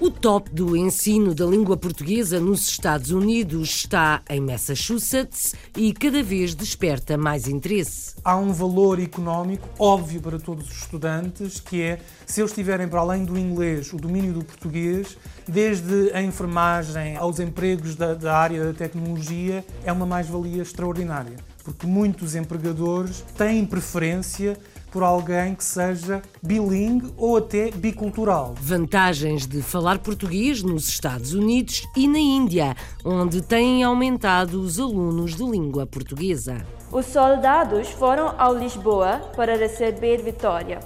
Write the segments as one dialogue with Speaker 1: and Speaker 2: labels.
Speaker 1: O top do ensino da língua portuguesa nos Estados Unidos está em Massachusetts e cada vez desperta mais interesse.
Speaker 2: há um valor económico óbvio para todos os estudantes, que é, se eles tiverem para além do inglês o domínio do português, desde a enfermagem aos empregos da, da área da tecnologia, é uma mais-valia extraordinária. Porque muitos empregadores têm preferência por alguém que seja bilingue ou até bicultural.
Speaker 1: Vantagens de falar português nos Estados Unidos e na Índia, onde têm aumentado os alunos de língua portuguesa.
Speaker 3: Os soldados foram ao Lisboa para receber vitória.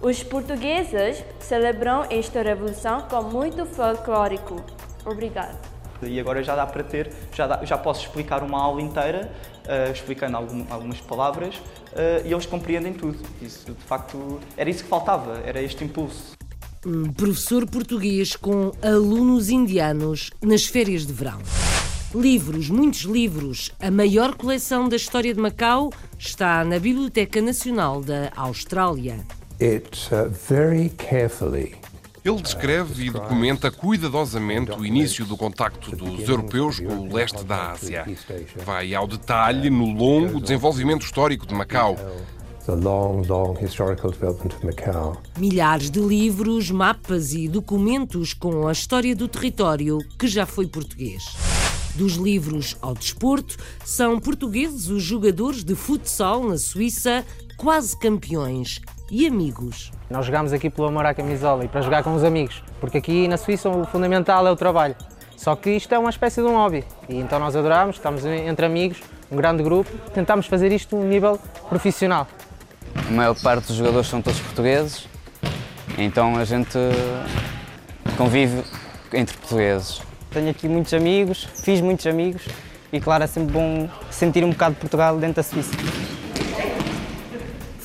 Speaker 3: Os portugueses celebram esta revolução com muito folclórico. Obrigado.
Speaker 4: E agora já dá para ter, já, dá- já posso explicar uma aula inteira, eh, explicando algum- algumas palavras, eh, e eles compreendem tudo. Isso, de facto, era isso que faltava, era este impulso.
Speaker 1: Um professor português com alunos indianos nas férias de verão. Livros, muitos livros. A maior coleção da história de Macau está na Biblioteca Nacional da Austrália.
Speaker 5: It uh, very carefully
Speaker 6: Ele descreve e documenta cuidadosamente o início do contacto dos europeus com o leste da Ásia. Vai ao detalhe no longo desenvolvimento histórico de Macau.
Speaker 1: Milhares de livros, mapas e documentos com a história do território que já foi português. Dos livros ao desporto, são portugueses os jogadores de futsal na Suíça, quase campeões e amigos.
Speaker 7: Nós jogamos aqui pelo amor à camisola e para jogar com os amigos, porque aqui na Suíça o fundamental é o trabalho. Só que isto é uma espécie de um hobby e então nós adoramos, estamos entre amigos, um grande grupo, tentamos fazer isto a um nível profissional.
Speaker 8: A maior parte dos jogadores são todos portugueses, então a gente convive entre portugueses.
Speaker 7: Tenho aqui muitos amigos, fiz muitos amigos e claro é sempre bom sentir um bocado de Portugal dentro da Suíça.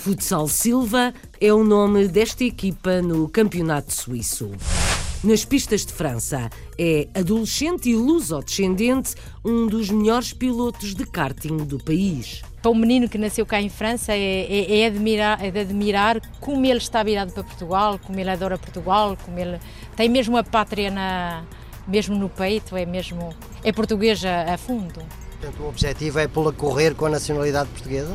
Speaker 1: Futsal Silva é o nome desta equipa no Campeonato Suíço. Nas pistas de França, é adolescente e luso-descendente, um dos melhores pilotos de karting do país.
Speaker 9: Para um menino que nasceu cá em França, é, é, é admirar, é de admirar como ele está virado para Portugal, como ele adora Portugal, como ele tem mesmo a pátria na, mesmo no peito, é mesmo é português a, a fundo.
Speaker 10: Portanto, o objetivo é pô-la correr com a nacionalidade portuguesa?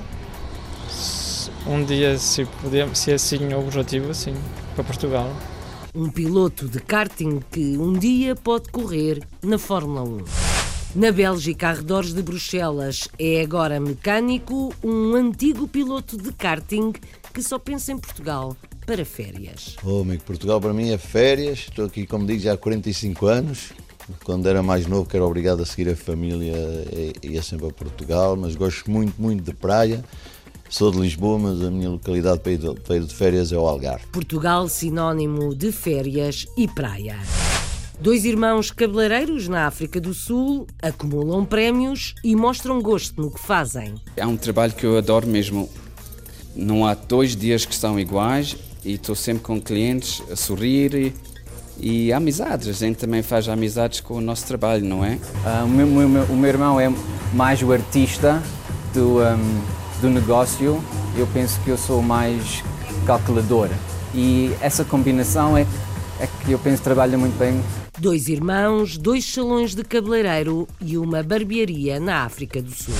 Speaker 11: Um dia, se, puder, se é assim o objetivo, sim, para Portugal.
Speaker 1: Um piloto de karting que um dia pode correr na Fórmula 1. Na Bélgica, arredores de Bruxelas, é agora mecânico um antigo piloto de karting que só pensa em Portugal para férias.
Speaker 12: Oh, amigo, Portugal para mim é férias. Estou aqui, como digo, já há 45 anos. Quando era mais novo, que era obrigado a seguir a família, eh, ia sempre a Portugal, mas gosto muito, muito de praia. Sou de Lisboa, mas a minha localidade para ir de, para ir de férias é o Algarve.
Speaker 1: Portugal, sinónimo de férias e praia. Dois irmãos cabeleireiros na África do Sul acumulam prémios e mostram gosto no que fazem.
Speaker 8: É um trabalho que eu adoro mesmo. Não há dois dias que são iguais e estou sempre com clientes a sorrir e, e amizades. A gente também faz amizades com o nosso trabalho, não é?
Speaker 7: Ah, o, meu, o meu- o meu irmão é mais o artista do, ahm, do negócio, eu penso que eu sou mais calculador. E essa combinação é, é que eu penso trabalha muito bem
Speaker 1: Dois irmãos, dois salões de cabeleireiro e uma barbearia na África do Sul.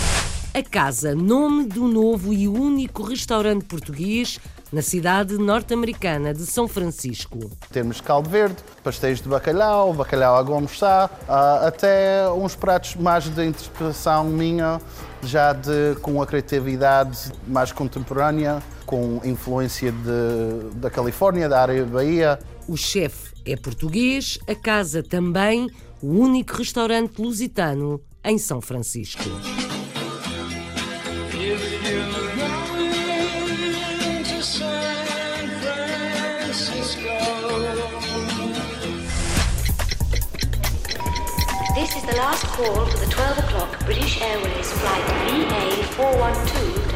Speaker 1: A casa, nome do novo e único restaurante português na cidade norte-americana de São Francisco.
Speaker 13: Temos caldo verde, pastéis de bacalhau, bacalhau à gomoçá, ah, até uns pratos mais de interpretação minha, já de, com a criatividade mais contemporânea, com influência de, da Califórnia, da área da Bahia.
Speaker 1: O chefe é português, a casa também, o único restaurante lusitano em São Francisco.
Speaker 14: The last call for the 12 o'clock British Airways flight VA412 to.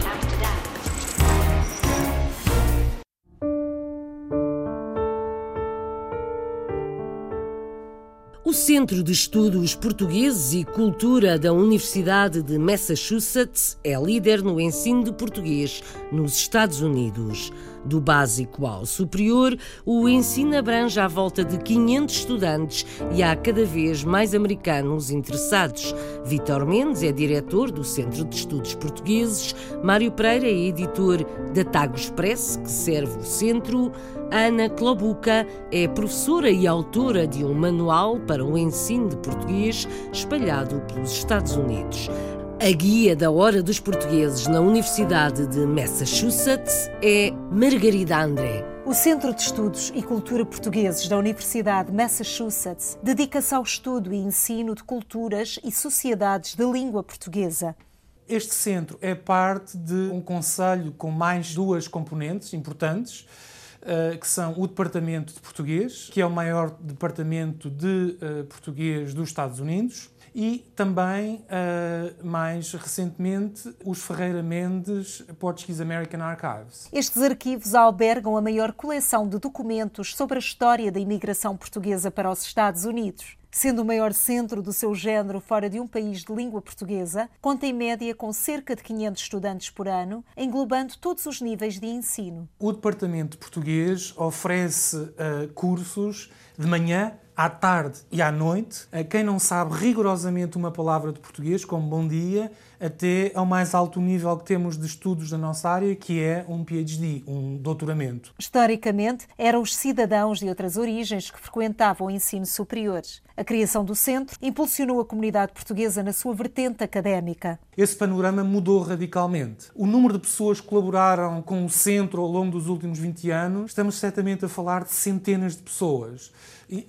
Speaker 1: O Centro de Estudos Portugueses e Cultura da Universidade de Massachusetts é líder no ensino de português nos Estados Unidos. Do básico ao superior, o ensino abrange à volta de 500 estudantes e há cada vez mais americanos interessados. Vítor Mendes é diretor do Centro de Estudos Portugueses, Mário Pereira é editor da Tagus Press, que serve o centro. Ana Clobuca é professora e autora de um manual para o ensino de português espalhado pelos Estados Unidos. A guia da Hora dos Portugueses na Universidade de Massachusetts é Margarida André.
Speaker 15: O Centro de Estudos e Cultura Portugueses da Universidade de Massachusetts dedica-se ao estudo e ensino de culturas e sociedades de língua portuguesa.
Speaker 2: Este centro é parte de um conselho com mais duas componentes importantes eh, que são o Departamento de Português, que é o maior departamento de uh, português dos Estados Unidos, e também, uh, mais recentemente, os Ferreira Mendes Portuguese American Archives.
Speaker 15: Estes arquivos albergam a maior coleção de documentos sobre a história da imigração portuguesa para os Estados Unidos sendo o maior centro do seu género fora de um país de língua portuguesa, conta em média com cerca de 500 estudantes por ano, englobando todos os níveis de ensino.
Speaker 2: O Departamento de Português oferece uh, cursos de manhã, à tarde e à noite, a quem não sabe rigorosamente uma palavra de português, como bom dia, até ao mais alto nível que temos de estudos da nossa área, que é um PhD, um doutoramento.
Speaker 15: Historicamente, eram os cidadãos de outras origens que frequentavam o ensino superior. A criação do centro impulsionou a comunidade portuguesa na sua vertente académica.
Speaker 2: Esse panorama mudou radicalmente. O número de pessoas que colaboraram com o centro ao longo dos últimos 20 anos, estamos certamente a falar de centenas de pessoas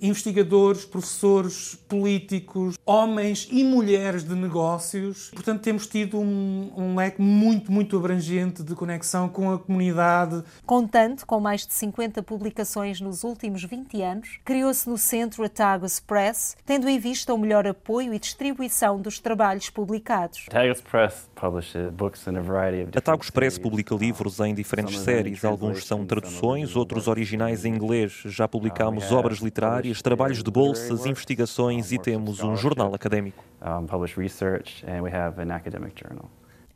Speaker 2: investigadores, professores, políticos, homens e mulheres de negócios. Portanto, temos tido um, um, leque muito, muito abrangente de conexão com a comunidade.
Speaker 15: Contando com mais de 50 publicações nos últimos 20 anos, criou-se no centro a Tagus Press, tendo em vista o melhor apoio e distribuição dos trabalhos publicados.
Speaker 16: Tagus Press a Tagus Press publica livros em diferentes séries. Alguns são traduções, outros originais em inglês. Já publicamos obras literárias, trabalhos de bolsas, investigações e temos um jornal académico.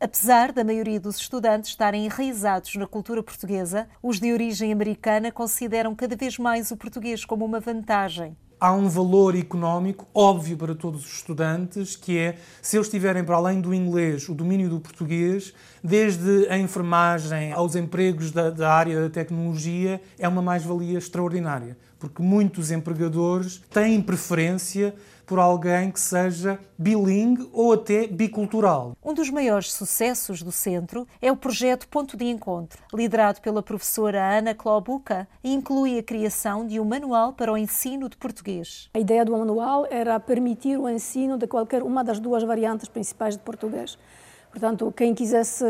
Speaker 15: Apesar da maioria dos estudantes estarem enraizados na cultura portuguesa, os de origem americana consideram cada vez mais o português como uma vantagem.
Speaker 2: Há um valor económico óbvio para todos os estudantes, que é, se eles tiverem para além do inglês o domínio do português, desde a enfermagem aos empregos da, da área da tecnologia, é uma mais-valia extraordinária, porque muitos empregadores têm preferência por alguém que seja bilingue ou até bicultural.
Speaker 15: Um dos maiores sucessos do centro é o projeto Ponto de Encontro, liderado pela professora Ana Clobuca e inclui a criação de um manual para o ensino de português.
Speaker 17: A ideia do manual era permitir o ensino de qualquer uma das duas variantes principais de português. Portanto, quem quisesse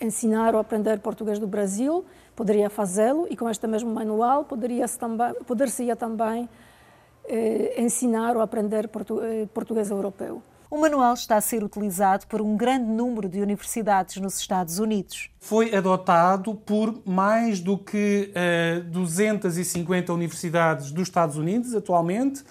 Speaker 17: ensinar ou aprender português do Brasil poderia fazê-lo e com este mesmo manual poderia-se também, poder-se também eh, ensinar ou aprender portu eh, português europeu.
Speaker 15: O manual está a ser utilizado por um grande número de universidades nos Estados Unidos.
Speaker 2: Foi adotado por mais do que eh, 250 universidades dos Estados Unidos atualmente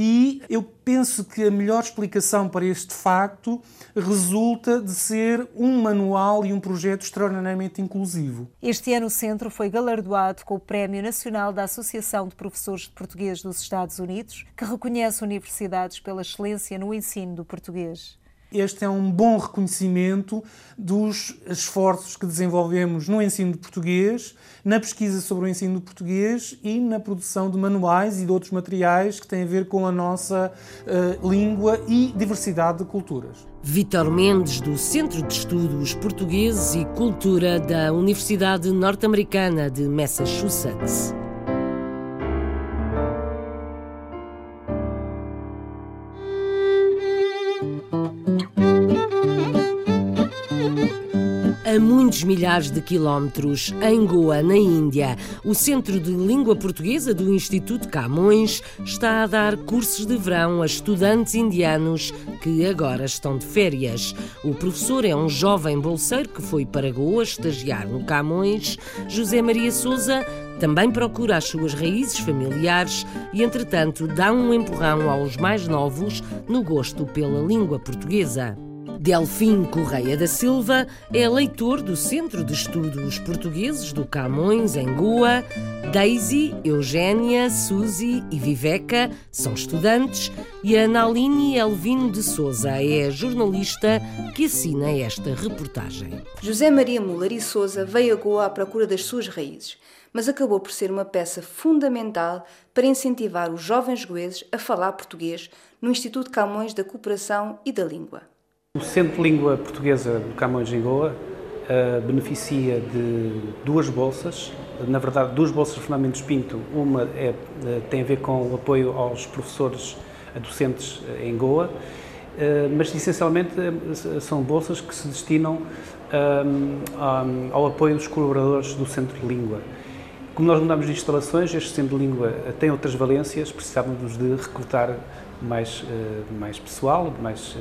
Speaker 2: e eu penso que a melhor explicação para este facto resulta de ser um manual e um projeto extraordinariamente inclusivo.
Speaker 15: Este ano o centro foi galardoado com o Prémio Nacional da Associação de Professores de Português dos Estados Unidos, que reconhece universidades pela excelência no ensino do português.
Speaker 2: Este é um bom reconhecimento dos esforços que desenvolvemos no ensino de português, na pesquisa sobre o ensino de português e na produção de manuais e de outros materiais que têm a ver com a nossa uh, língua e diversidade de culturas.
Speaker 1: Vítor Mendes, do Centro de Estudos Portugueses e Cultura da Universidade Norte-Americana de Massachusetts. Muitos milhares de quilómetros, em Goa, na Índia. O Centro de Língua Portuguesa do Instituto Camões está a dar cursos de verão a estudantes indianos que agora estão de férias. O professor é um jovem bolseiro que foi para Goa estagiar no Camões. José Maria Souza também procura as suas raízes familiares e, entretanto, dá um empurrão aos mais novos no gosto pela língua portuguesa. Delfim Correia da Silva é leitor do Centro de Estudos Portugueses do Camões, em Goa. Daisy, Eugénia, Suzy e Viveca são estudantes e a Naline Elvino de Souza é a jornalista que assina esta reportagem.
Speaker 18: José Maria Muller e Souza veio a Goa à procura das suas raízes, mas acabou por ser uma peça fundamental para incentivar os jovens goeses a falar português no Instituto Camões da Cooperação e da Língua.
Speaker 19: O Centro de Língua Portuguesa do Camões em Goa uh, beneficia de duas bolsas, na verdade duas bolsas de Fernando Mendes Pinto. Uma é, uh, tem a ver com o apoio aos professores docentes em Goa, mas essencialmente são bolsas que se destinam um, ao apoio dos colaboradores do Centro de Língua. Como nós mudamos de instalações, este Centro de Língua tem outras valências, precisávamos de recrutar mais, mais pessoal, mais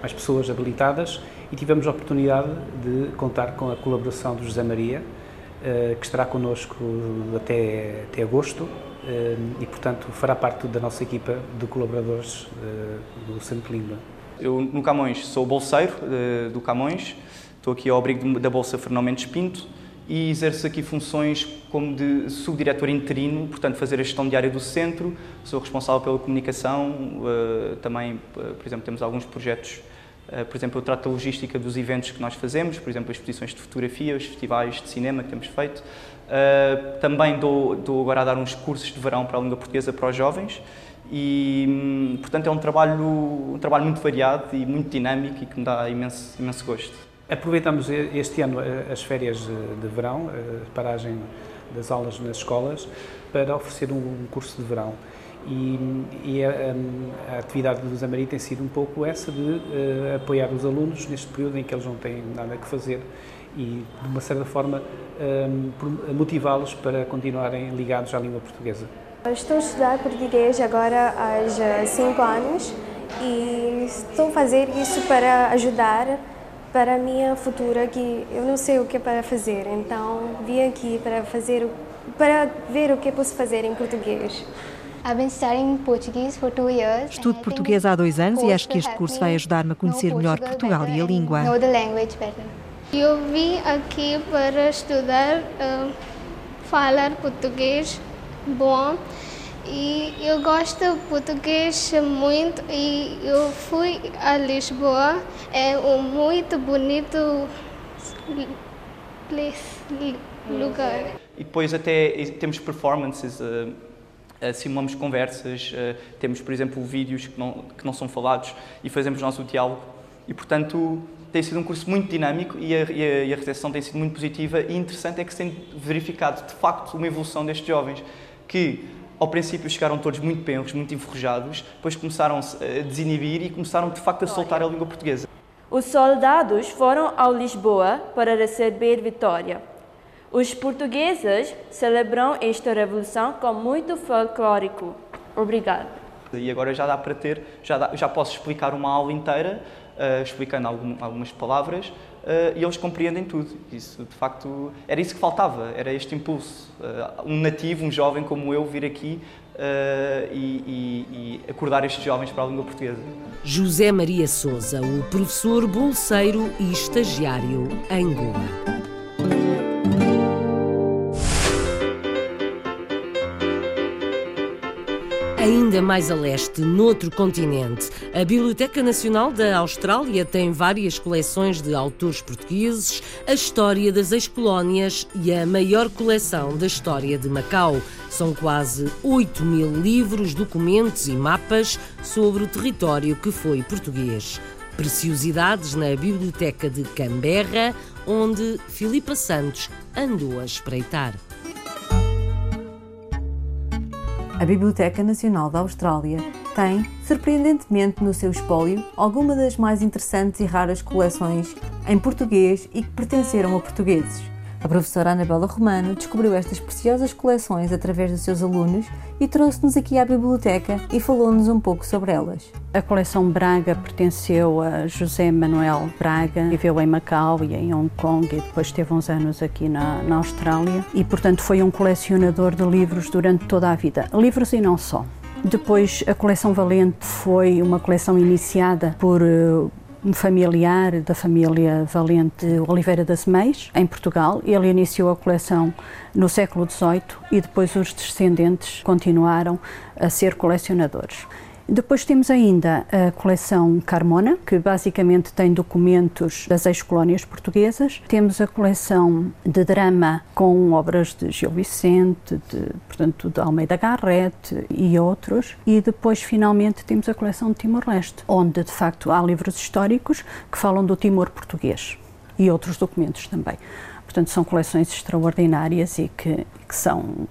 Speaker 19: mais pessoas habilitadas e tivemos a oportunidade de contar com a colaboração do José Maria, eh, que estará connosco até, até agosto eh, e, portanto, fará parte da nossa equipa de colaboradores eh, do Centro Língua.
Speaker 4: Eu, no Camões, sou bolseiro do Camões, estou aqui ao abrigo da Bolsa Fernão Mendes Pinto e exerço aqui funções como de subdiretor interino, portanto, fazer a gestão diária do centro, sou responsável pela comunicação, também, por exemplo, temos alguns projetos eh, por exemplo, eu trato da logística dos eventos que nós fazemos, por exemplo, as exposições de fotografia, os festivais de cinema que temos feito. Também dou, dou, agora a dar uns cursos de verão para a língua portuguesa para os jovens e, hum, portanto, é um trabalho, um trabalho muito variado e muito dinâmico e que me dá imenso, imenso gosto.
Speaker 19: Aproveitamos este ano eh, as férias de verão, a paragem das aulas nas escolas, para oferecer um curso de verão. E, e a, a, atividade do Zamari tem sido um pouco essa de uh, apoiar os alunos neste período em que eles não têm nada que fazer e, de uma certa forma, um, motivá-los para continuarem ligados à língua portuguesa.
Speaker 20: Estou a estudar português agora há 5 anos e estou a fazer isso para ajudar para a minha futura que eu não sei o que é para fazer, então vim aqui para fazer para ver o que posso fazer em português.
Speaker 21: Estudo português há dois anos e acho que este curso vai ajudar-me a conhecer melhor Portugal e a língua.
Speaker 22: Eu vim aqui para estudar, uh, falar português bom e eu gosto português muito e eu fui a Lisboa, é um muito bonito lugar.
Speaker 4: E depois até temos performances, uh, simulamos conversas, uh, temos, por exemplo, vídeos que não, que não são falados e fazemos nosso diálogo. E, portanto, tem sido um curso muito dinâmico e a, e a recepção tem sido muito positiva e interessante é que se tem verificado, de facto, uma evolução destes jovens que, ao princípio, chegaram todos muito penros, muito enferrujados, depois começaram a desinibir e começaram, de facto, a soltar a língua portuguesa.
Speaker 3: Os soldados foram ao Lisboa para receber vitória. Os portugueses celebram esta revolução com muito folclórico. Obrigado.
Speaker 4: E agora já dá para ter, já, dá, já posso explicar uma aula inteira, uh, explicando algum, algumas palavras, e eles compreendem tudo. Isso, de facto, era isso que faltava, era este impulso. Uh, um nativo, um jovem como eu, vir aqui e, e, e acordar estes jovens para a língua portuguesa.
Speaker 1: José Maria Souza, o professor bolseiro e estagiário em Goa. Ainda mais a leste, noutro continente, a Biblioteca Nacional da Austrália tem várias coleções de autores portugueses, a história das ex-colónias e a maior coleção da história de Macau. São quase 8 mil livros, documentos e mapas sobre o território que foi português. Preciosidades na Biblioteca de Canberra, onde Filipa Santos andou a espreitar.
Speaker 23: A Biblioteca Nacional da Austrália tem, surpreendentemente no seu espólio, algumas das mais interessantes e raras coleções em português e que pertenceram a portugueses. A professora Anabela Romano descobriu estas preciosas coleções através dos seus alunos e trouxe-nos aqui à biblioteca e falou-nos um pouco sobre elas.
Speaker 24: A coleção Braga pertenceu a José Manuel Braga, viveu em Macau e em Hong Kong e depois teve uns anos aqui na, na Austrália e, portanto, foi um colecionador de livros durante toda a vida. Livros e não só. Depois, a coleção Valente foi uma coleção iniciada por uh, um familiar da família Valente Oliveira das Meis, em Portugal. Ele iniciou a coleção no século XVIII e depois os descendentes continuaram a ser colecionadores. Depois temos ainda a coleção Carmona, que basicamente tem documentos das ex-colónias portuguesas. Temos a coleção de drama com obras de Gil Vicente, de, portanto, de Almeida Garrett e outros. E depois, finalmente, temos a coleção de Timor-Leste, onde, de facto, há livros históricos que falam do Timor português e outros documentos também. Portanto, são coleções extraordinárias e que, que são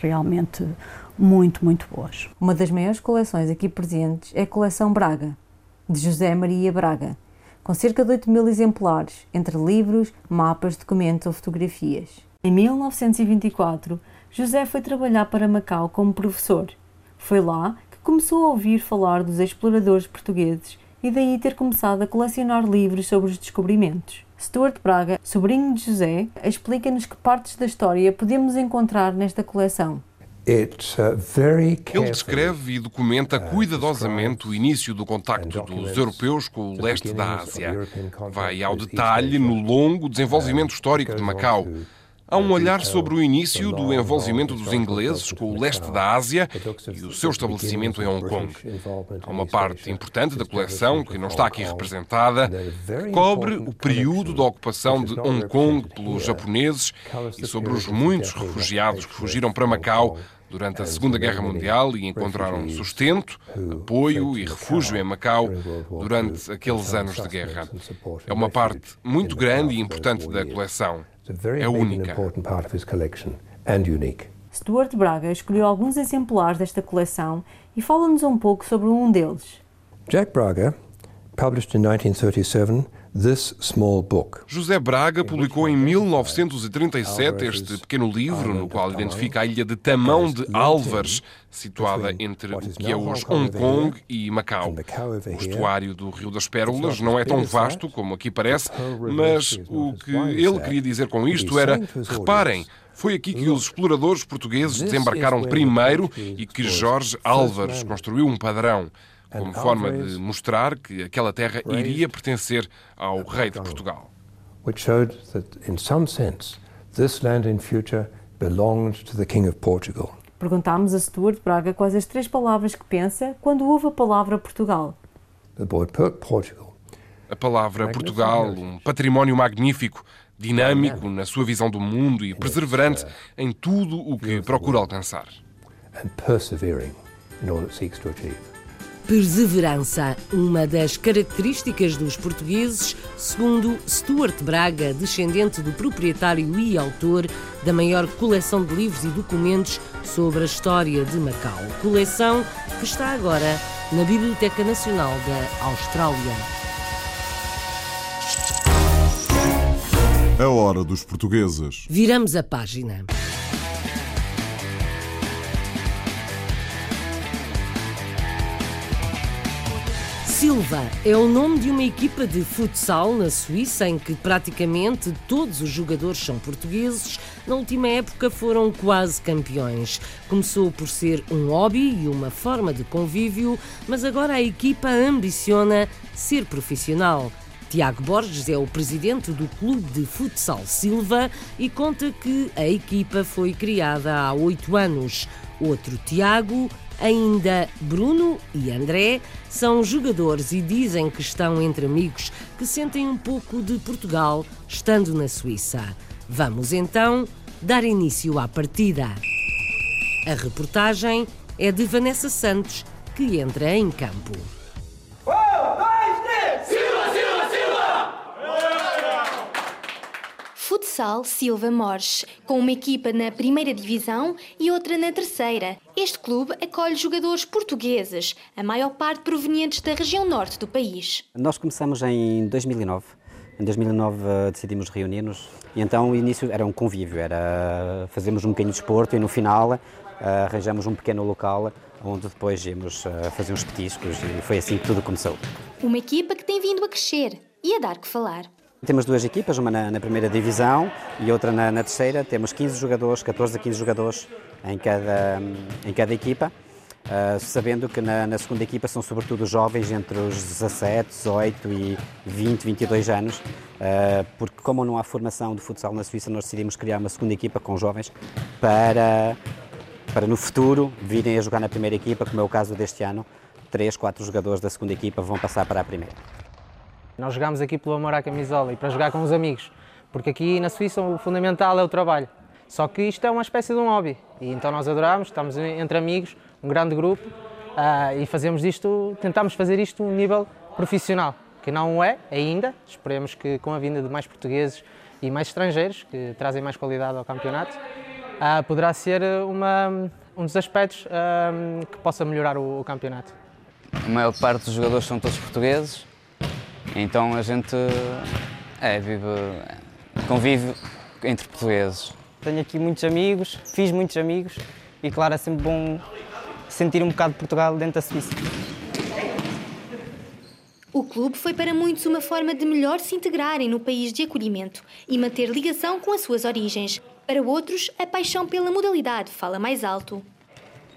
Speaker 24: realmente muito, muito boas.
Speaker 23: Uma das maiores coleções aqui presentes é a coleção Braga, de José Maria Braga, com cerca de 8 mil exemplares, entre livros, mapas, documentos ou fotografias. Em 1924, José foi trabalhar para Macau como professor. Foi lá que começou a ouvir falar dos exploradores portugueses e daí ter começado a colecionar livros sobre os descobrimentos. Stuart Braga, sobrinho de José, explica-nos que partes da história podemos encontrar nesta coleção.
Speaker 6: Uh, Ele descreve e documenta uh, cuidadosamente o início do contacto dos europeus com o leste da Ásia. Vai ao detalhe no longo desenvolvimento histórico de Macau. Há um olhar sobre o início do envolvimento dos ingleses com o leste da Ásia e o seu estabelecimento em Hong Kong. Há uma parte importante da coleção, que não está aqui representada, que cobre o período da ocupação de Hong Kong pelos japoneses e sobre os muitos refugiados que fugiram para Macau durante a Segunda Guerra Mundial e encontraram sustento, apoio e refúgio em Macau durante aqueles anos de guerra. É uma parte muito grande e importante da coleção. É única.
Speaker 23: Stuart Braga escolheu alguns exemplares desta coleção e fala-nos um pouco sobre um deles.
Speaker 6: Jack Braga, published in 1937, This Small Book. José Braga publicou em 1937 este pequeno livro, no qual identifica a ilha de Tamão de Álvares, situada entre o que é hoje Hong Kong e Macau. O estuário do Rio das Pérolas não é tão vasto como aqui parece, mas o que ele queria dizer com isto era: reparem, foi aqui que os exploradores portugueses desembarcaram primeiro e que Jorge Álvares construiu um padrão como forma de mostrar que aquela terra iria pertencer ao rei de Portugal. Which showed that in some sense this land in future belonged to the king of Portugal.
Speaker 23: Perguntámos a Stuart Braga quais as três palavras que pensa quando ouve a palavra Portugal.
Speaker 6: The word Portugal. A palavra Portugal, um património magnífico, dinâmico na sua visão do mundo e perseverante em tudo o que procura alcançar. And persevering in all it seeks to achieve.
Speaker 1: Perseverança, uma das características dos portugueses, segundo Stuart Braga, descendente do proprietário e autor da maior coleção de livros e documentos sobre a história de Macau. Coleção que está agora na Biblioteca Nacional da Austrália.
Speaker 25: A hora dos portugueses.
Speaker 1: Viramos a página. Silva é o nome de uma equipa de futsal na Suíça em que praticamente todos os jogadores são portugueses. Na última época foram quase campeões. Começou por ser um hobby e uma forma de convívio, mas agora a equipa ambiciona ser profissional. Tiago Borges é o presidente do Clube de Futsal Silva e conta que a equipa foi criada há oito anos. Outro Tiago Ainda Bruno e André são jogadores e dizem que estão entre amigos que sentem um pouco de Portugal estando na Suíça. Vamos então dar início à partida. A reportagem é de Vanessa Santos, que entra em campo.
Speaker 26: Futsal Silva Mores, com uma equipa na primeira divisão e outra na terceira. Este clube acolhe jogadores portugueses, a maior parte provenientes da região norte do país.
Speaker 27: Nós começamos em 2009. Em 2009 uh, decidimos reunir-nos e então o início era um convívio, era fazermos um bocadinho de esporte e no final uh, arranjamos um pequeno local onde depois íamos fazer uns petiscos e foi assim que tudo começou.
Speaker 26: Uma equipa que tem vindo a crescer e a dar que falar.
Speaker 27: Temos duas equipas, uma na, na primeira divisão e outra na, na, terceira. Temos 15 jogadores, 14 a 15 jogadores em cada, em cada equipa, uh, sabendo que na, na, segunda equipa são sobretudo jovens entre os 17, 18 e 20, 22 anos, uh, porque como não há formação de futsal na Suíça, nós decidimos criar uma segunda equipa com jovens para, para no futuro virem a jogar na primeira equipa, como é o caso deste ano. Três, quatro jogadores da segunda equipa vão passar para a primeira.
Speaker 7: Nós jogamos aqui pelo amor à camisola e para jogar com os amigos, porque aqui na Suíça o fundamental é o trabalho. Só que isto é uma espécie de um hobby e então nós adoramos, estamos entre amigos, um grande grupo uh, e fazemos isto, tentamos fazer isto um nível profissional, que não é ainda. Esperemos que com a vinda de mais portugueses e mais estrangeiros que trazem mais qualidade ao campeonato, uh, poderá ser uma, um dos aspectos uh, que possa melhorar o, o campeonato.
Speaker 28: A maior parte dos jogadores são todos portugueses então a gente é, vive, convive entre portugueses.
Speaker 8: Tenho aqui muitos amigos, fiz muitos amigos e claro, é sempre bom sentir um bocado de Portugal dentro da Suíça.
Speaker 26: O clube foi para muitos uma forma de melhor se integrarem no país de acolhimento e manter ligação com as suas origens. Para outros, a paixão pela modalidade fala mais alto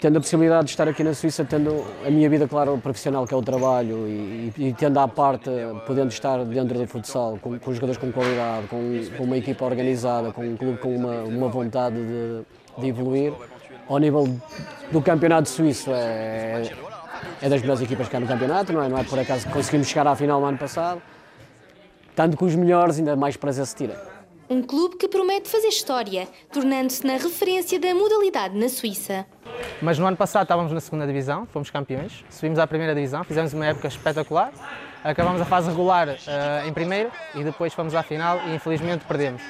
Speaker 29: tendo a possibilidade de estar aqui na Suíça, tendo a minha vida, claro, profissional, que é o trabalho, e, e tendo à parte, podendo estar dentro do futsal, com, com jogadores com qualidade, com, com, uma equipa organizada, com um clube com uma, uma vontade de, de, evoluir, ao nível do campeonato suíço, é, é das melhores equipas que há no campeonato, não é? Não é por acaso que conseguimos chegar à final no ano passado, tanto que os melhores, ainda mais prazer se tira.
Speaker 26: Um clube que promete fazer história, tornando-se na referência da modalidade na Suíça.
Speaker 7: Mas no ano passado estávamos na segunda divisão, fomos campeões, subimos à primeira divisão, fizemos uma época espetacular, acabamos a fase regular uh, em primeiro e depois fomos à final e infelizmente perdemos.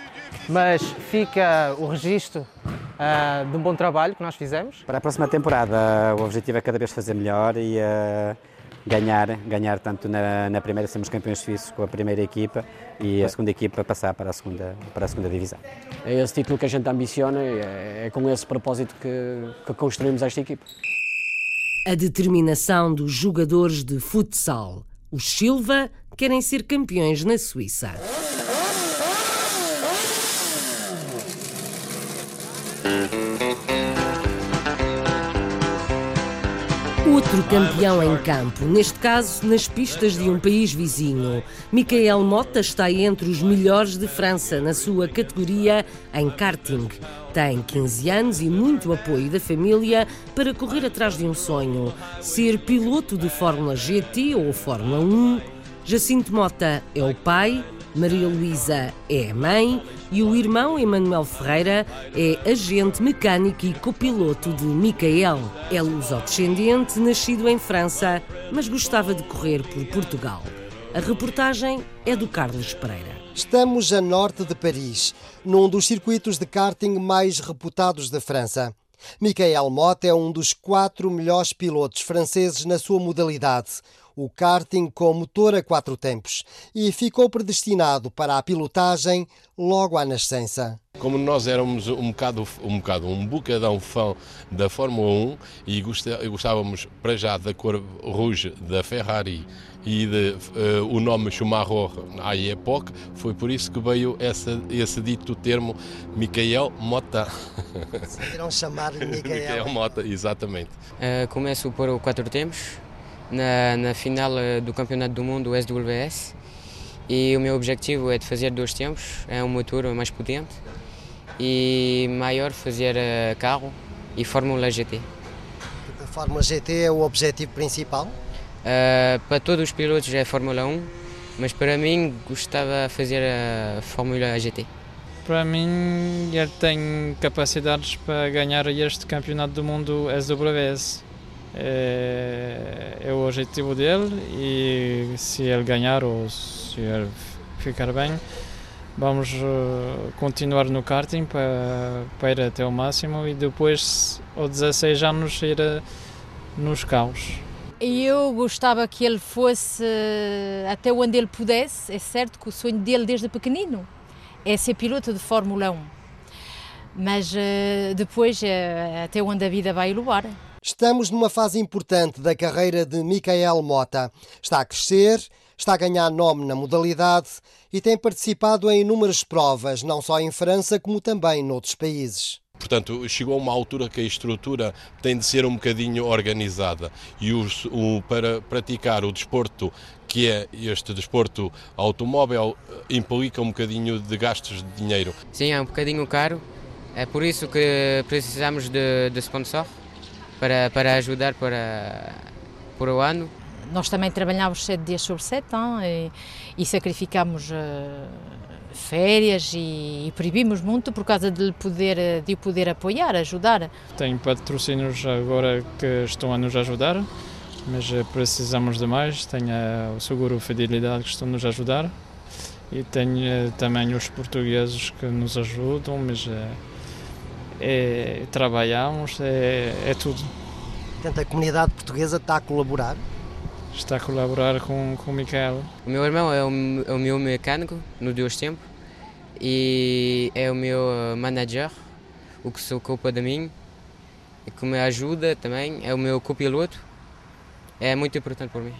Speaker 7: Mas fica o registro uh, de um bom trabalho que nós fizemos.
Speaker 27: Para a próxima temporada, o objetivo é cada vez fazer melhor e uh, ganhar, ganhar tanto na, na, primeira, sermos campeões suíços com a primeira equipa e a segunda equipa passar para a segunda, para a segunda divisão.
Speaker 29: É esse título que a gente ambiciona e é, é com esse propósito que, que construímos esta equipa.
Speaker 1: A determinação dos jogadores de futsal. Os Silva querem ser campeões na Suíça. Outro campeão em campo, neste caso nas pistas de um país vizinho. Michael Mota está entre os melhores de França na sua categoria em karting. Tem 15 anos e muito apoio da família para correr atrás de um sonho: ser piloto de Fórmula GT ou Fórmula 1. Jacinto Mota é o pai, Maria Luísa é mãe e o irmão Emanuel Ferreira é agente mecânico e copiloto de Micael. É luso-descendente, nascido em França, mas gostava de correr por Portugal. A reportagem é do Carlos Pereira.
Speaker 10: Estamos a norte de Paris, num dos circuitos de karting mais reputados da França. Michael Mott é um dos quatro melhores pilotos franceses na sua modalidade o karting com motor a quatro tempos e ficou predestinado para a pilotagem logo à nascença.
Speaker 30: Como nós éramos um bocado um, bocado, um bocadão fã da Fórmula 1 e gostávamos para já da cor rouge da Ferrari e de, uh, o nome Schumacher à época, foi por isso que veio essa, esse dito termo Michael Mota.
Speaker 10: Decidiram chamar-lhe Michael.
Speaker 30: Michael Mota, exatamente.
Speaker 8: Uh, começo por quatro tempos, na, na final eh, do Campeonato do Mundo SWS e o meu objetivo é de fazer dois tempos, é um motor mais potente e maior fazer eh, carro e Fórmula GT.
Speaker 10: A Fórmula GT é o objetivo principal?
Speaker 8: Uh, para todos os pilotos é Fórmula 1, mas para mim gostava de fazer a Fórmula GT.
Speaker 11: Para mim, ele tem capacidades para ganhar este campeonato do mundo SWS é, é o objetivo dele e se ele ganhar ou se ele ficar bem, vamos uh, continuar no karting para, para ir até o máximo e depois, aos 16 anos, ir a, nos carros.
Speaker 9: Eu gostava que ele fosse até onde ele pudesse. É certo que o sonho dele desde pequenino é ser piloto de Fórmula 1. Mas depois, até onde a vida vai levar.
Speaker 10: Estamos numa fase importante da carreira de Michael Mota. Está a crescer, está a ganhar nome na modalidade e tem participado em inúmeras provas, não só em França, como também noutros países.
Speaker 30: Portanto, chegou a uma altura que a estrutura tem de ser um bocadinho organizada e os, o, para praticar o desporto, que é este desporto automóvel, implica um bocadinho de gastos de dinheiro.
Speaker 8: Sim, é um bocadinho caro, é por isso que precisamos de, de sponsor para, para ajudar para, para o ano.
Speaker 9: Nós também trabalhamos sete dias sobre sete e, e sacrificamos uh, férias e, e proibimos muito por causa de poder, de poder apoiar, ajudar.
Speaker 11: Tem patrocínios agora que estão a nos ajudar, mas eh, precisamos de mais. Tem o Seguro Fidelidade que estão a nos ajudar e tem eh, também os portugueses que nos ajudam, mas é, trabalhamos, é, é tudo.
Speaker 10: Portanto, a comunidade portuguesa está a colaborar?
Speaker 11: Está a colaborar com, com o Michael.
Speaker 8: O meu irmão é o, é o meu mecânico no Deus Tempo e é o meu manager, o que se ocupa de mim e que me ajuda também, é o meu copiloto. É muito importante para mim.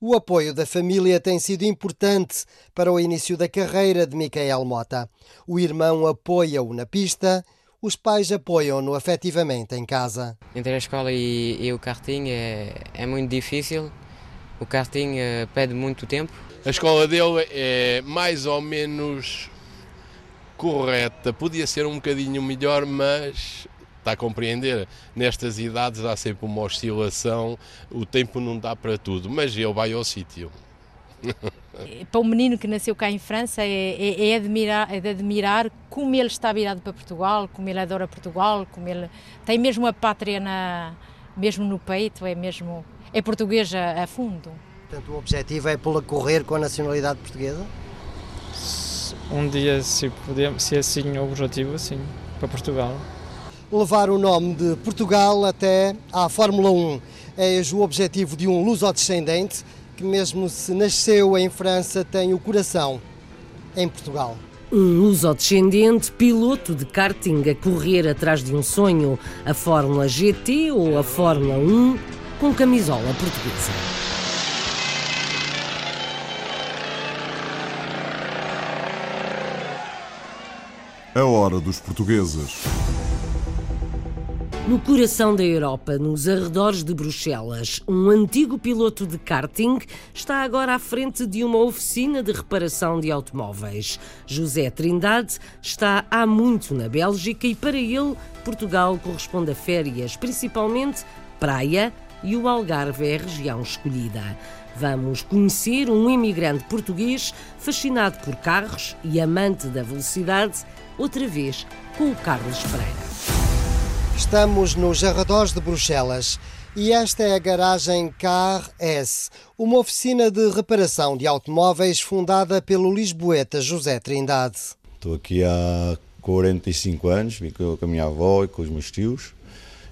Speaker 10: O apoio da família tem sido importante para o início da carreira de Michael Mota. O irmão apoia-o na pista os pais apoiam-no afetivamente em casa.
Speaker 8: Entre a escola e, e o karting é, é, muito difícil. O karting uh, pede muito tempo.
Speaker 30: A escola dele é mais ou menos correta. Podia ser um bocadinho melhor, mas está a compreender. Nestas idades há sempre uma oscilação, o tempo não dá para tudo, mas ele vai ao sítio.
Speaker 9: para um menino que nasceu cá em França é, é, é, admirar, é de admirar como ele está virado para Portugal, como ele adora Portugal, como ele tem mesmo a pátria na, mesmo no peito, é mesmo é português a, a fundo.
Speaker 10: Portanto, o objetivo é pô-la correr com a nacionalidade portuguesa?
Speaker 11: Um dia, se, puder, se é assim o objetivo, sim, para Portugal.
Speaker 10: Levar o nome de Portugal até à Fórmula 1 é o objetivo de um luso-descendente que mesmo se nasceu em França, tem o coração em Portugal.
Speaker 1: Um luso-descendente, piloto de karting a correr atrás de um sonho, a Fórmula GT ou a Fórmula 1, com camisola portuguesa.
Speaker 25: A hora dos portugueses.
Speaker 1: No coração da Europa, nos arredores de Bruxelas, um antigo piloto de karting está agora à frente de uma oficina de reparação de automóveis. José Trindade está há muito na Bélgica e para ele Portugal corresponde a férias, principalmente praia e o Algarve é a região escolhida. Vamos conhecer um imigrante português fascinado por carros e amante da velocidade, outra vez com o Carlos Pereira.
Speaker 10: Estamos nos arredores de Bruxelas e esta é a garagem Car S, uma oficina de reparação de automóveis fundada pelo lisboeta José Trindade.
Speaker 12: Estou aqui há 45 anos, vim com a minha avó e com os meus tios.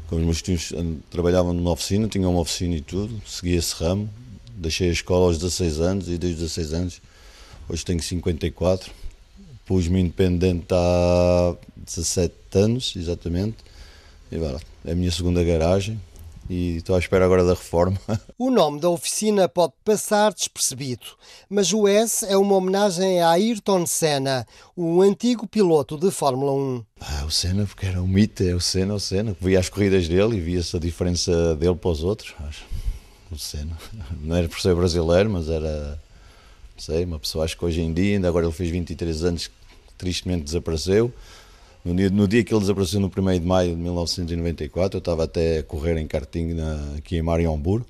Speaker 12: Com os meus tios trabalhavam numa oficina, tinham uma oficina e tudo, segui esse ramo. Deixei a escola aos 16 anos e desde os 16 anos, hoje tenho 54. Pus-me independente há 17 anos, exatamente e agora, é a minha segunda garagem e estou à espera agora da reforma.
Speaker 10: O nome da oficina pode passar despercebido, mas o S é uma homenagem a Ayrton Senna, o antigo piloto de Fórmula 1.
Speaker 12: Ah, o Senna, porque era um mito, é o Senna, o Senna. Via as corridas dele e via-se a diferença dele para os outros. O Senna. Não era por ser brasileiro, mas era, não sei, uma pessoa, acho que hoje em dia, ainda agora ele fez 23 anos, tristemente desapareceu. No dia, no dia que ele desapareceu, no 1 de maio de 1994, eu estava até a correr em karting na, aqui em Mariambur,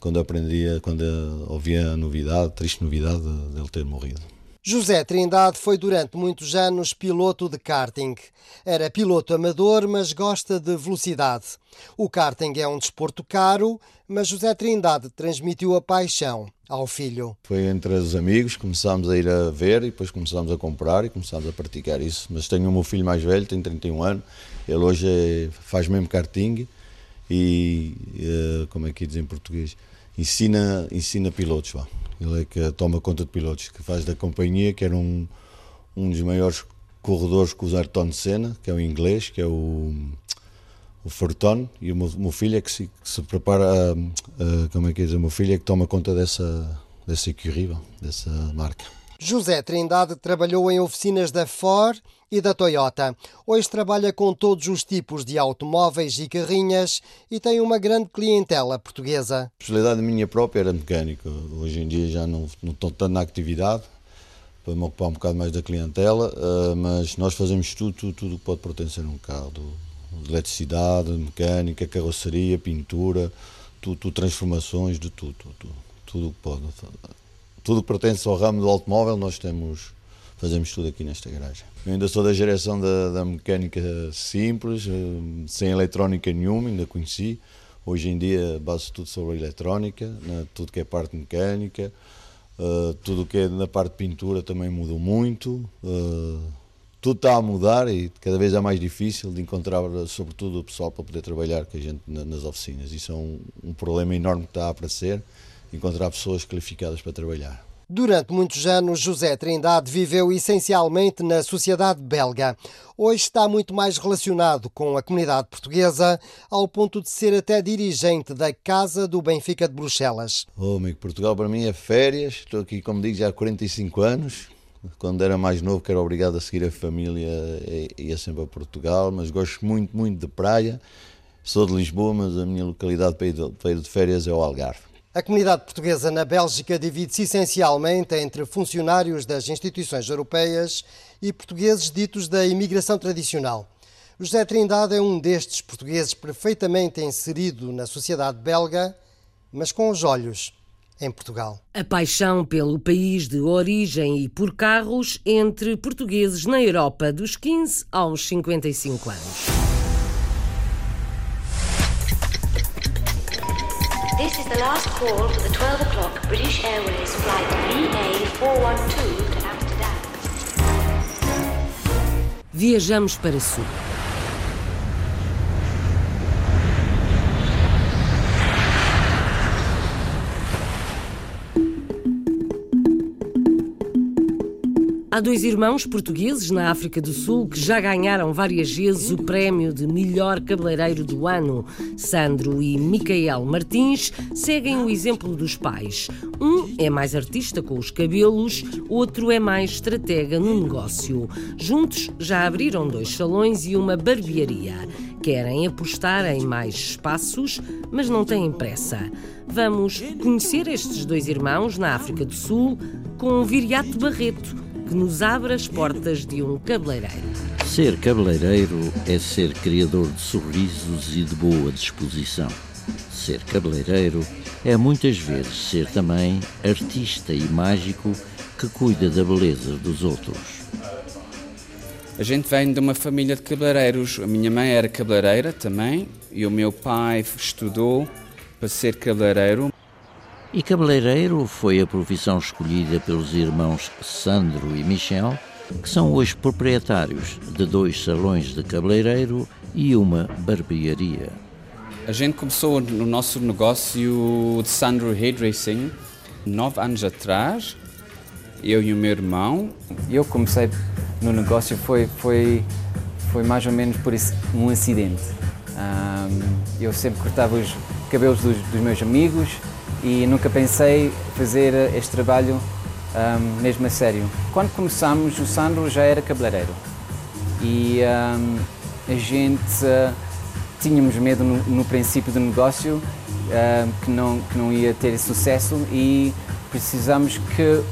Speaker 12: quando aprendia, quando ouvia a novidade, a triste novidade dele ter morrido.
Speaker 10: José Trindade foi durante muitos anos piloto de karting. Era piloto amador, mas gosta de velocidade. O karting é um desporto caro, mas José Trindade transmitiu a paixão ao filho.
Speaker 12: Foi entre os amigos, começámos a ir a ver e depois começámos a comprar e começámos a praticar isso. Mas tenho o meu filho mais velho, tem 31 anos, ele hoje é, faz mesmo karting e, eh, como é que diz em português, ensina, ensina pilotos. Vá. Ele é que toma conta de pilotos, que faz da companhia, que era um, um dos maiores corredores com o Ayrton Senna, que é o inglês, que é o, o Fortone, e o meu, meu filho é que se, que se prepara, uh, como é que diz, o meu filho é que toma conta dessa, dessa equipe, dessa marca.
Speaker 10: José Trindade trabalhou em oficinas da Ford e da Toyota. Hoje trabalha com todos os tipos de automóveis e carrinhas e tem uma grande clientela portuguesa.
Speaker 12: A especialidade minha própria era mecânica. Hoje em dia já não, não estou tanto na atividade, para me ocupar um bocado mais da clientela, eh, mas nós fazemos tudo, tudo, tudo que pode pertencer a um carro. De eletricidade, mecânica, carroceria, pintura, tudo, tudo transformações, de tudo, tudo, tudo que pode. Tudo que pertence ao ramo do automóvel, nós temos fazemos tudo aqui nesta garagem. Eu ainda sou da geração da, da mecânica simples, eh, sem eletrónica nenhuma, ainda conheci. Hoje em dia base tudo sobre a eletrónica, né? tudo que é parte mecânica, uh, tudo que é na parte de pintura também mudou muito. Uh, tudo está a mudar e cada vez é mais difícil de encontrar, sobretudo, o pessoal para poder trabalhar com a gente nas oficinas. Isso é um, um problema enorme que está a aparecer, encontrar pessoas qualificadas para trabalhar.
Speaker 10: Durante muitos anos, José Trindade viveu essencialmente na sociedade belga. Hoje está muito mais relacionado com a comunidade portuguesa, ao ponto de ser até dirigente da Casa do Benfica de Bruxelas.
Speaker 12: Oh, amigo, Portugal para mim é férias. Estou aqui, como digo, já há 45 anos. Quando era mais novo, que era obrigado a seguir a família, ia sempre a Portugal, mas gosto muito, muito de praia. Sou de Lisboa, mas a minha localidade para ir de férias é o Algarve.
Speaker 10: A comunidade portuguesa na Bélgica divide-se essencialmente entre funcionários das instituições europeias e portugueses ditos da imigração tradicional. José Trindade é um destes portugueses perfeitamente inserido na sociedade belga, mas com os olhos em Portugal.
Speaker 1: A paixão pelo país de origem e por carros entre portugueses na Europa dos 15 aos 55 anos. This is the last call for the 12 o'clock British Airways flight VA412 to Amsterdam. Viajamos para sul. Há dois irmãos portugueses na África do Sul que já ganharam várias vezes o prémio de melhor cabeleireiro do ano. Sandro e Micael Martins seguem o exemplo dos pais. Um é mais artista com os cabelos, outro é mais estratega no negócio. Juntos já abriram dois salões e uma barbearia. Querem apostar em mais espaços, mas não têm pressa. Vamos conhecer estes dois irmãos na África do Sul com Viriato Barreto que nos abre as portas de um cabeleireiro.
Speaker 31: Ser cabeleireiro é ser criador de sorrisos e de boa disposição. Ser cabeleireiro é muitas vezes ser também artista e mágico que cuida da beleza dos outros.
Speaker 32: A gente vem de uma família de cabeleireiros. A minha mãe era cabeleireira também e o meu pai estudou para ser cabeleireiro.
Speaker 31: E cabeleireiro foi a profissão escolhida pelos irmãos Sandro e Michel, que são hoje proprietários de dois salões de cabeleireiro e uma barbearia.
Speaker 32: A gente começou no nosso negócio de Sandro Hairdressing nove anos atrás, eu e o meu irmão.
Speaker 33: Eu comecei no negócio foi foi foi mais ou menos por um acidente. Um, eu sempre cortava os cabelos dos, dos meus amigos e nunca pensei fazer este trabalho um, mesmo a sério. Quando começamos, o Sandro já era cabeleireiro e um, a gente uh, tínhamos medo no, no, princípio do negócio uh, que, não, que não ia ter sucesso e precisamos que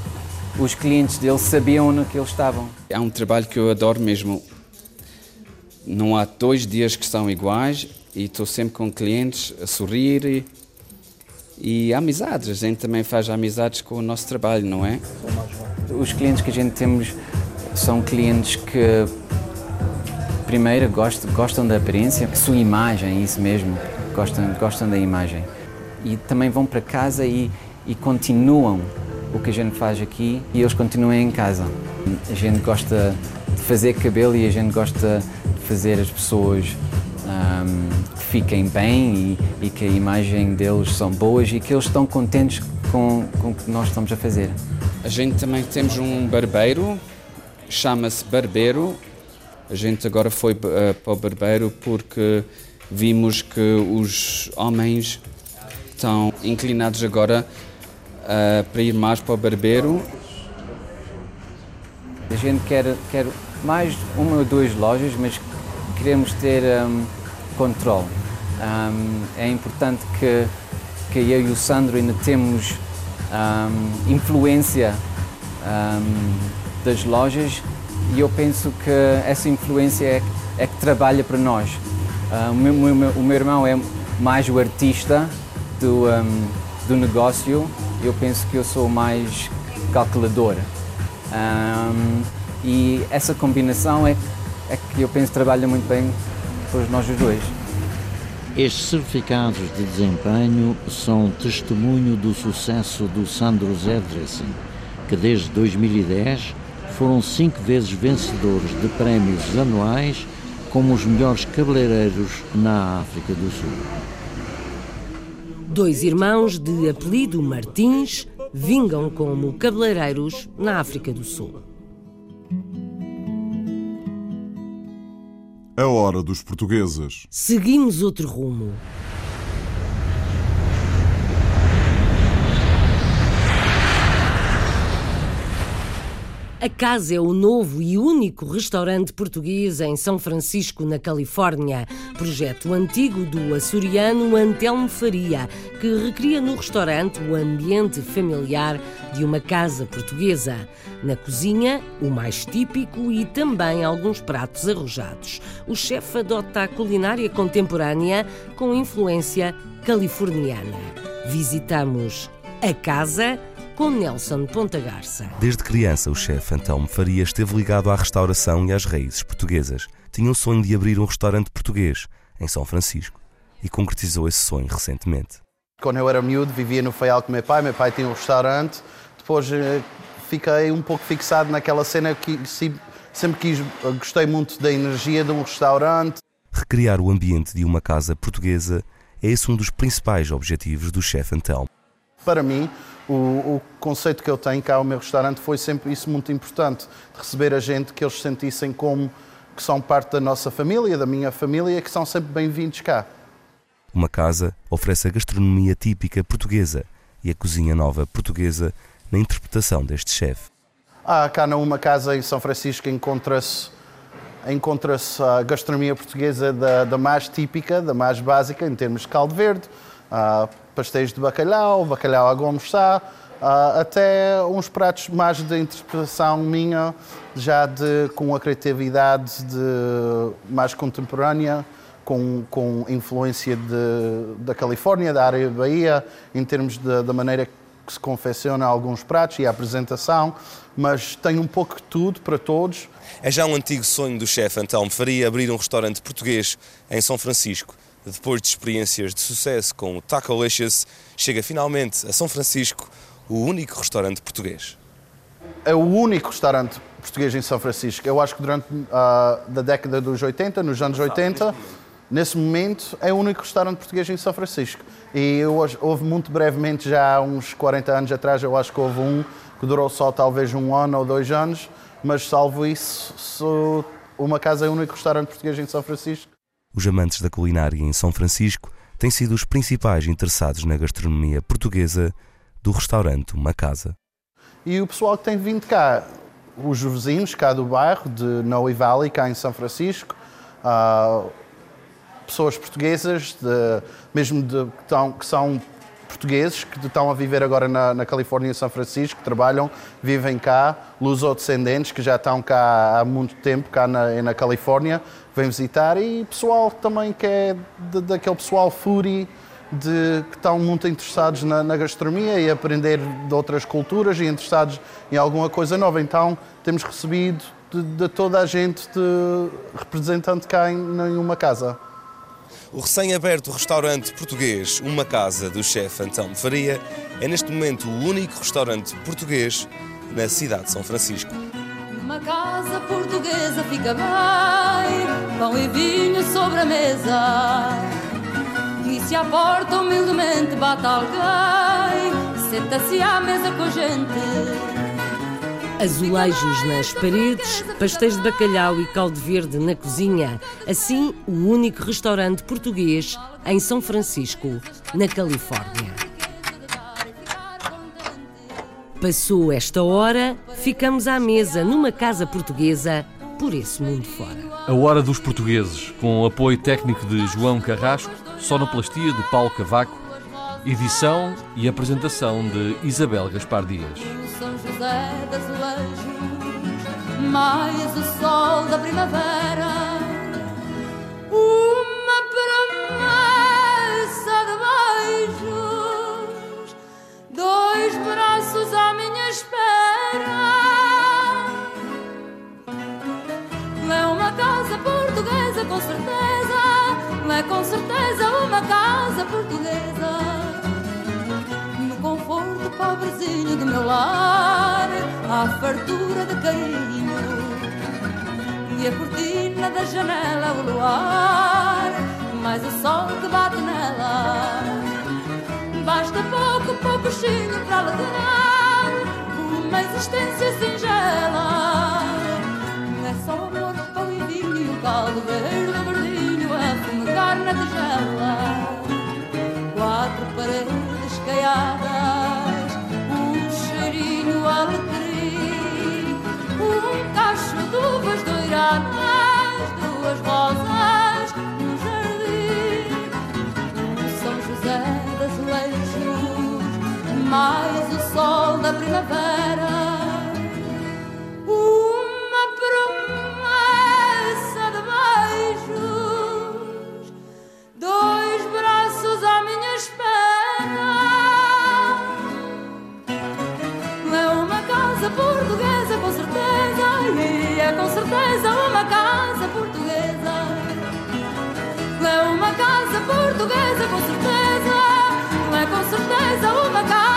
Speaker 33: os clientes dele sabiam no que eles estavam.
Speaker 32: É um trabalho que eu adoro mesmo. Não há dois dias que são iguais e estou sempre com clientes a sorrir e amizades. A gente também faz amizades com o nosso trabalho, não é?
Speaker 33: Os clientes que a gente temos são clientes que primeiro gostam, da aparência, sua imagem, isso mesmo, gostam, gostam da imagem. E também vão para casa e, e continuam o que a gente faz aqui e eles continuam em casa. A gente gosta de fazer cabelo e a gente gosta de fazer as pessoas um, fiquem bem e, e, que a imagem deles são boas e que eles estão contentes com, com o que nós estamos a fazer.
Speaker 32: A gente também temos um barbeiro, chama-se Barbeiro. A gente agora foi uh, para o barbeiro porque vimos que os homens estão inclinados agora uh, para ir mais para o barbeiro.
Speaker 33: A gente quer, quer mais uma ou duas lojas, mas queremos ter um, controle. Um, é importante que, que eu e o Sandro ainda temos um, influência das lojas e eu penso que essa influência é, é que trabalha para nós. Uh, o, meu, o, meu, irmão é mais o artista do, do negócio, eu penso que eu sou mais calculador. e essa combinação é, é que eu penso trabalha muito bem para nós os dois.
Speaker 31: Estes certificados de desempenho são testemunho do sucesso do Sandro Zedressing, que desde 2010 foram cinco vezes vencedores de prémios anuais como os melhores cabeleireiros na África do Sul.
Speaker 1: Dois irmãos de apelido Martins vingam como cabeleireiros na África do Sul.
Speaker 25: A hora dos portugueses.
Speaker 1: Seguimos outro rumo. A Casa é o novo e único restaurante português em São Francisco, na Califórnia. Projeto antigo do açoriano Antelmo Faria, que recria no restaurante o ambiente familiar de uma casa portuguesa. Na cozinha, o mais típico e também alguns pratos arrojados. O chefe adota a culinária contemporânea com influência californiana. Visitamos a casa com Nelson Ponta Garça.
Speaker 34: Desde criança, o chefe Antelmo Faria esteve ligado à restauração e às raízes portuguesas. Tinha o sonho de abrir um restaurante português em São Francisco e concretizou esse sonho recentemente.
Speaker 13: Quando eu era miúdo, vivia no Faial com meu pai, meu pai tinha um restaurante, depois eh, fiquei um pouco fixado naquela cena que sempre quis, gostei muito da energia de um restaurante.
Speaker 34: Recriar o ambiente de uma casa portuguesa é esse um dos principais objetivos do chefe Antelmo.
Speaker 13: Para mim, o, o, conceito que eu tenho cá ao meu restaurante foi sempre isso muito importante, de receber a gente, que eles sentissem como que são parte da nossa família, da minha família, e que são sempre bem-vindos cá.
Speaker 34: Uma casa oferece a gastronomia típica portuguesa e a cozinha nova portuguesa na interpretação deste chefe.
Speaker 13: Ah, cá numa casa em São Francisco encontra-se encontra-se a gastronomia portuguesa da, da, mais típica, da mais básica, em termos de caldo verde, pastéis de bacalhau, bacalhau à gomes sá, uh, até uns pratos mais de interpretação minha, já de, com a criatividade de, mais contemporânea, com, com influência de, da Califórnia, da área Bahia, em termos da maneira que se confecciona alguns pratos e a apresentação, mas tem um pouco de tudo para todos.
Speaker 34: É já um antigo sonho do chefe Antelmo Faria abrir um restaurante português em São Francisco depois de experiências de sucesso com o Tacolicious, chega finalmente a São Francisco o único restaurante português.
Speaker 13: É o único restaurante português em São Francisco. Eu acho que durante a uh, da década dos 80, nos anos 80, nesse momento, é o único restaurante português em São Francisco. E eu, houve muito brevemente, já há uns 40 anos atrás, eu acho que houve um que durou só talvez um ano ou dois anos, mas salvo isso, uma casa é o único restaurante português em São Francisco.
Speaker 34: Os amantes da culinária em São Francisco têm sido os principais interessados na gastronomia portuguesa do restaurante Uma Casa.
Speaker 13: E o pessoal que tem vindo cá, os vizinhos cá do bairro, de Noe Valley, cá em São Francisco, uh, pessoas portuguesas, de, mesmo de, que, estão, que são portugueses que estão a viver agora na, na Califórnia e São Francisco, que trabalham, vivem cá, luso-descendentes que já estão cá há muito tempo, cá na, na Califórnia, vêm visitar, e pessoal também que é de, daquele pessoal foodie, de, que estão muito interessados na, na, gastronomia e aprender de outras culturas e interessados em alguma coisa nova. Então temos recebido de, de toda a gente de representante cá em, em uma casa.
Speaker 34: O recém-aberto restaurante português Uma Casa do chefe Antão Faria é neste momento o único restaurante português na cidade de São Francisco.
Speaker 35: Uma casa portuguesa fica bem, pão e vinho sobre a mesa. E se a porta humildemente bate alguém, senta-se à mesa com a gente.
Speaker 1: Azulejos nas paredes, pastéis de bacalhau e caldo verde na cozinha. Assim, o único restaurante português em São Francisco, na Califórnia. Passou esta hora, ficamos à mesa numa casa portuguesa por esse mundo fora.
Speaker 36: A Hora dos Portugueses, com o apoio técnico de João Carrasco, sonoplastia de Paulo Cavaco, edição e apresentação de Isabel Gaspar Dias.
Speaker 35: São José das Azulejos, mais o sol da primavera, uma promessa de beijos, dois à minha espera. É uma casa portuguesa, com certeza, é com certeza uma casa portuguesa pobrezinho do meu lar, à fartura de carinho. E a cortina da janela, o luar, mais o sol que bate nela. Basta pouco, pouco chinho para alegrar uma existência singela. É só o amor, pão e vinho, o caldo verde, verdinho, a fumegar na tigela. Quatro paredes caiadas, um cheirinho alecrim, um cacho de uvas douradas, duas rosas no jardim. São José das Leijos, mais o sol da primavera. é com certeza uma casa portuguesa. É uma casa portuguesa, com certeza. É com certeza uma casa.